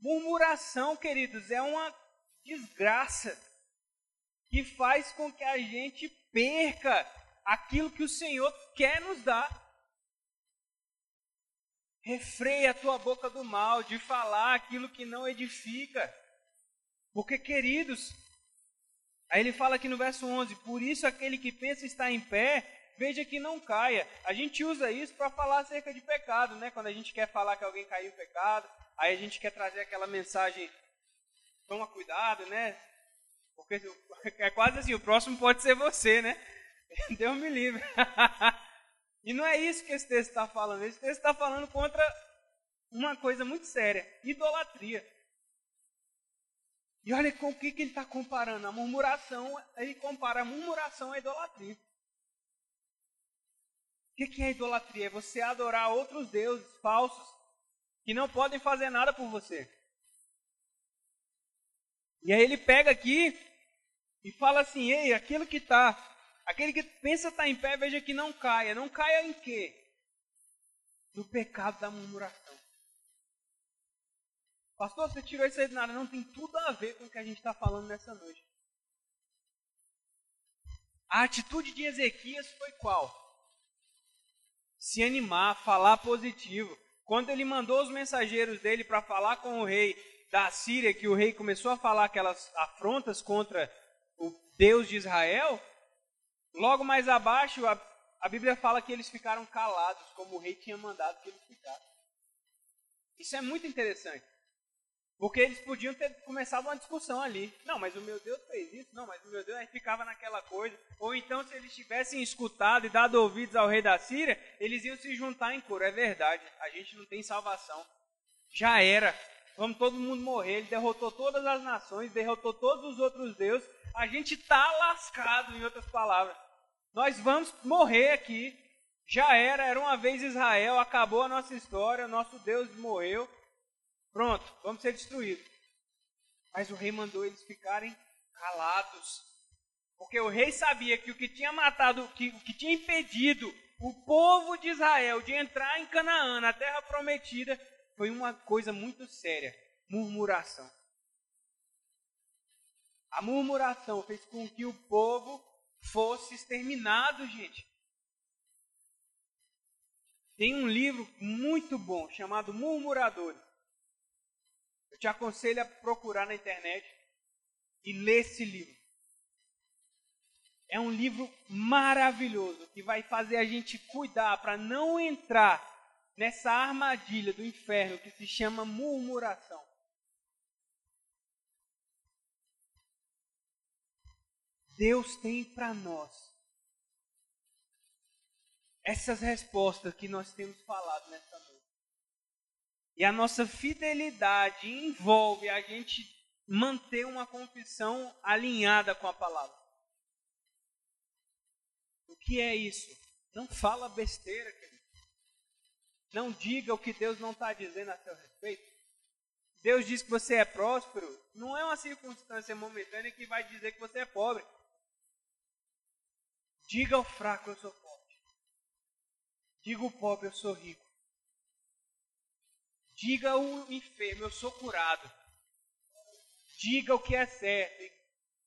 Murmuração, queridos, é uma desgraça que faz com que a gente perca aquilo que o Senhor quer nos dar. Refreia a tua boca do mal, de falar aquilo que não edifica. Porque, queridos, aí ele fala aqui no verso 11: Por isso aquele que pensa estar em pé, veja que não caia. A gente usa isso para falar acerca de pecado, né? Quando a gente quer falar que alguém caiu em pecado, aí a gente quer trazer aquela mensagem: toma cuidado, né? Porque é quase assim: o próximo pode ser você, né? Deus me livre. E não é isso que esse texto está falando. Esse texto está falando contra uma coisa muito séria: idolatria. E olha com o que, que ele está comparando. A murmuração, ele compara a murmuração à idolatria. O que, é idolatria? É você adorar outros deuses falsos que não podem fazer nada por você. E aí ele pega aqui e fala assim: ei, aquilo que está Aquele que pensa estar em pé, veja que não caia. Não caia em quê? No pecado da murmuração. Pastor, você tirou isso aí de nada. Não tem tudo a ver com o que a gente está falando nessa noite. A atitude de Ezequias foi qual? Se animar, falar positivo. Quando ele mandou os mensageiros dele para falar com o rei da Síria, que o rei começou a falar aquelas afrontas contra o Deus de Israel, Logo mais abaixo, a, a Bíblia fala que eles ficaram calados, como o rei tinha mandado que eles ficassem. Isso é muito interessante. Porque eles podiam ter começado uma discussão ali. Não, mas o meu Deus fez isso. Não, mas o meu Deus aí ficava naquela coisa. Ou então, se eles tivessem escutado e dado ouvidos ao rei da Síria, eles iam se juntar em coro. É verdade. A gente não tem salvação. Já era. Vamos todo mundo morrer. Ele derrotou todas as nações, derrotou todos os outros deuses. A gente está lascado, em outras palavras. Nós vamos morrer aqui. Já era, era uma vez Israel, acabou a nossa história, nosso Deus morreu. Pronto, vamos ser destruídos. Mas o rei mandou eles ficarem calados. Porque o rei sabia que o que tinha matado, que, o que tinha impedido o povo de Israel de entrar em Canaã, na terra prometida, foi uma coisa muito séria: murmuração. A murmuração fez com que o povo fosse exterminado, gente. Tem um livro muito bom chamado Murmuradores. Eu te aconselho a procurar na internet e ler esse livro. É um livro maravilhoso que vai fazer a gente cuidar para não entrar nessa armadilha do inferno que se chama murmuração. Deus tem para nós essas respostas que nós temos falado nessa noite. E a nossa fidelidade envolve a gente manter uma confissão alinhada com a palavra. O que é isso? Não fala besteira, querido. Não diga o que Deus não está dizendo a seu respeito. Deus diz que você é próspero, não é uma circunstância momentânea que vai dizer que você é pobre. Diga ao fraco, eu sou forte. Diga ao pobre, eu sou rico. Diga ao enfermo, eu sou curado. Diga o que é certo.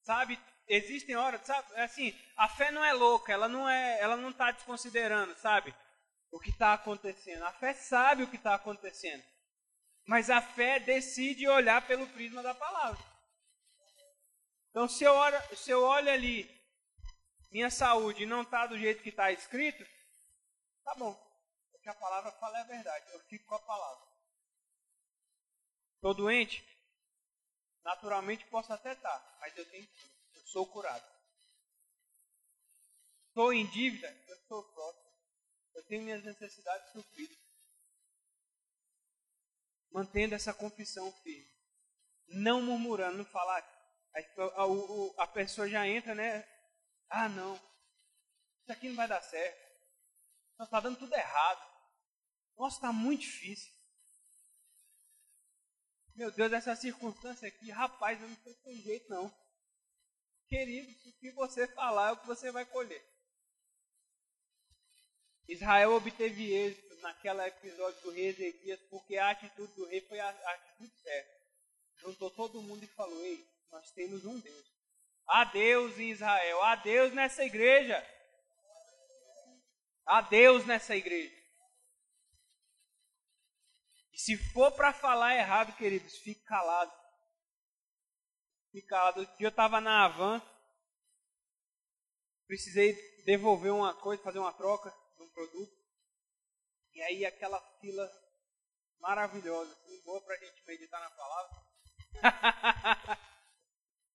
Sabe, existem horas, sabe, é assim, a fé não é louca, ela não é, ela não está desconsiderando, sabe, o que está acontecendo. A fé sabe o que está acontecendo, mas a fé decide olhar pelo prisma da palavra. Então, se eu olho, se eu olho ali minha saúde não está do jeito que está escrito, tá bom. Porque a palavra fala é a verdade. Eu fico com a palavra. Estou doente? Naturalmente posso até estar, mas eu tenho cura. Eu sou curado. Estou em dívida, eu sou próximo. Eu tenho minhas necessidades supridas. Mantendo essa confissão firme. Não murmurando, não falar. A, a, a pessoa já entra, né? Ah, não. Isso aqui não vai dar certo. Nossa, está dando tudo errado. Nossa, está muito difícil. Meu Deus, essa circunstância aqui, rapaz, eu não sei sem jeito não. Querido, o que você falar é o que você vai colher. Israel obteve êxito naquele episódio do rei Ezequias porque a atitude do rei foi a, a atitude certa. Juntou todo mundo e falou: Ei, nós temos um Deus. Há Deus em Israel, há Deus nessa igreja. Há Deus nessa igreja. Se for para falar errado, queridos, fique calado. Fique calado. Um dia eu estava na Avan, precisei devolver uma coisa, fazer uma troca de um produto. E aí aquela fila maravilhosa, assim, boa para a gente meditar na palavra.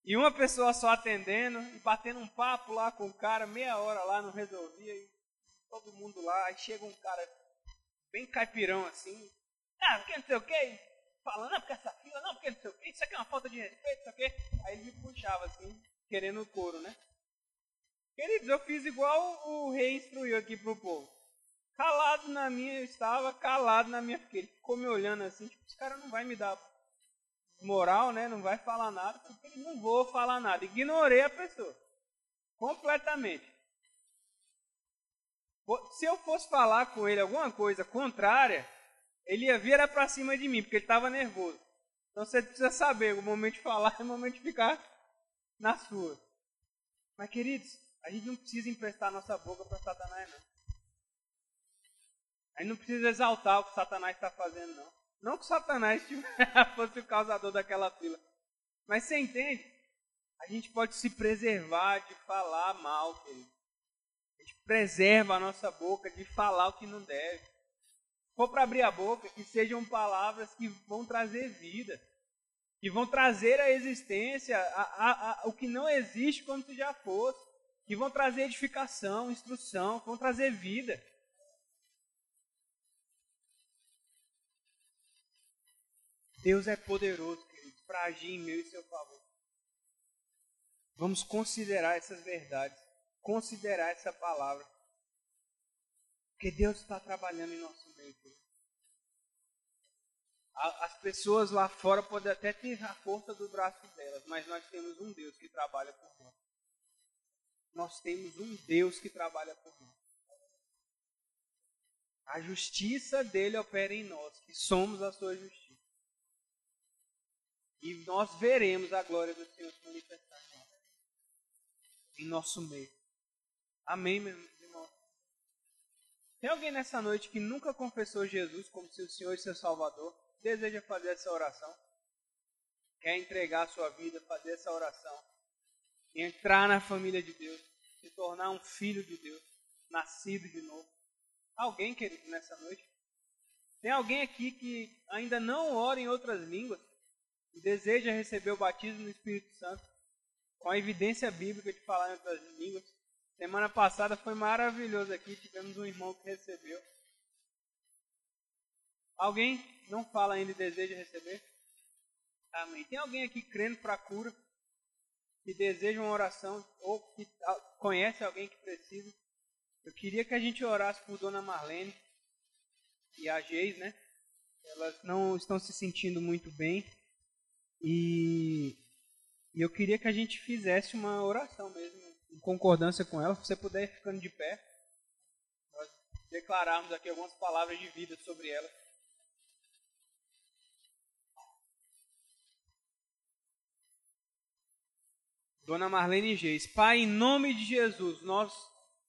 e uma pessoa só atendendo e batendo um papo lá com o cara, meia hora lá, não resolvia. E todo mundo lá, aí chega um cara bem caipirão assim, ah, porque não sei o que, falando, ah, porque essa fila, não, porque não sei o que, isso aqui é uma falta de respeito, não sei o que. Aí ele me puxava assim, querendo o couro, né? Queridos, eu fiz igual o rei instruiu aqui pro povo. Calado na minha, eu estava calado na minha, porque ele ficou me olhando assim, tipo, esse cara não vai me dar moral, né? Não vai falar nada, porque ele não vou falar nada. Ignorei a pessoa. Completamente. Se eu fosse falar com ele alguma coisa contrária, ele ia vir para cima de mim, porque ele estava nervoso. Então você precisa saber o momento de falar e o momento de ficar na sua. Mas, queridos, a gente não precisa emprestar nossa boca para Satanás, não. A gente não precisa exaltar o que Satanás está fazendo, não. Não que Satanás fosse o causador daquela fila. Mas você entende? A gente pode se preservar de falar mal, querido. A gente preserva a nossa boca de falar o que não deve for para abrir a boca, que sejam palavras que vão trazer vida, que vão trazer a existência, a, a, a, o que não existe quando tu já fosse, que vão trazer edificação, instrução, que vão trazer vida. Deus é poderoso, queridos, para agir em meu e seu favor. Vamos considerar essas verdades, considerar essa palavra. Porque Deus está trabalhando em nosso meio. As pessoas lá fora podem até ter a força do braço delas, mas nós temos um Deus que trabalha por nós. Nós temos um Deus que trabalha por nós. A justiça dele opera em nós, que somos a sua justiça. E nós veremos a glória do Senhor se manifestar em nosso meio. Amém, meu irmão? Tem alguém nessa noite que nunca confessou Jesus como seu Senhor e seu Salvador? Deseja fazer essa oração? Quer entregar a sua vida, fazer essa oração? Entrar na família de Deus, se tornar um filho de Deus, nascido de novo? Alguém, querido, nessa noite? Tem alguém aqui que ainda não ora em outras línguas e deseja receber o batismo no Espírito Santo, com a evidência bíblica de falar em outras línguas? Semana passada foi maravilhoso aqui, tivemos um irmão que recebeu. Alguém não fala ainda e deseja receber? Amém. Tem alguém aqui crendo para cura? Que deseja uma oração ou que conhece alguém que precisa? Eu queria que a gente orasse por Dona Marlene e a Geis, né? Elas não estão se sentindo muito bem e, e eu queria que a gente fizesse uma oração mesmo em concordância com ela, se você puder ir ficando de pé, nós declararmos aqui algumas palavras de vida sobre ela. Dona Marlene Geis, Pai, em nome de Jesus, nós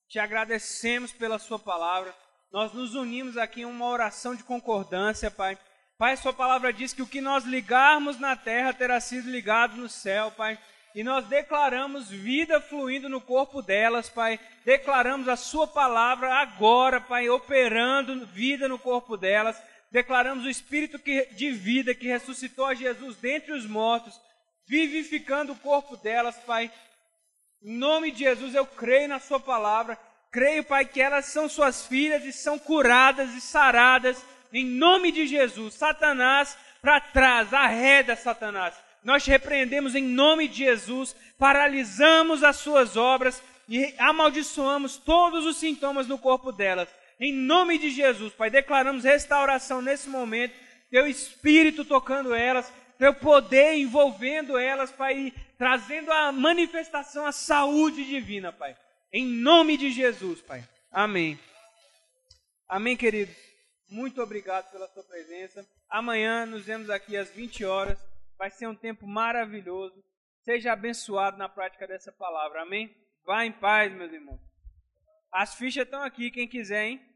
te agradecemos pela Sua palavra. Nós nos unimos aqui em uma oração de concordância, Pai. Pai, Sua palavra diz que o que nós ligarmos na terra terá sido ligado no céu, Pai e nós declaramos vida fluindo no corpo delas, Pai. Declaramos a Sua palavra agora, Pai, operando vida no corpo delas. Declaramos o Espírito de vida que ressuscitou a Jesus dentre os mortos, vivificando o corpo delas, Pai. Em nome de Jesus, eu creio na Sua palavra. Creio, Pai, que elas são Suas filhas e são curadas e saradas. Em nome de Jesus, Satanás, para trás, arreda Satanás. Nós te repreendemos em nome de Jesus, paralisamos as Suas obras e amaldiçoamos todos os sintomas no corpo delas. Em nome de Jesus, Pai, declaramos restauração nesse momento, Teu Espírito tocando elas, Teu poder envolvendo elas, Pai, trazendo a manifestação, a saúde divina, Pai. Em nome de Jesus, Pai. Amém. Amém, queridos. Muito obrigado pela sua presença. Amanhã nos vemos aqui às 20 horas. Vai ser um tempo maravilhoso. Seja abençoado na prática dessa palavra. Amém? Vá em paz, meus irmãos. As fichas estão aqui, quem quiser, hein?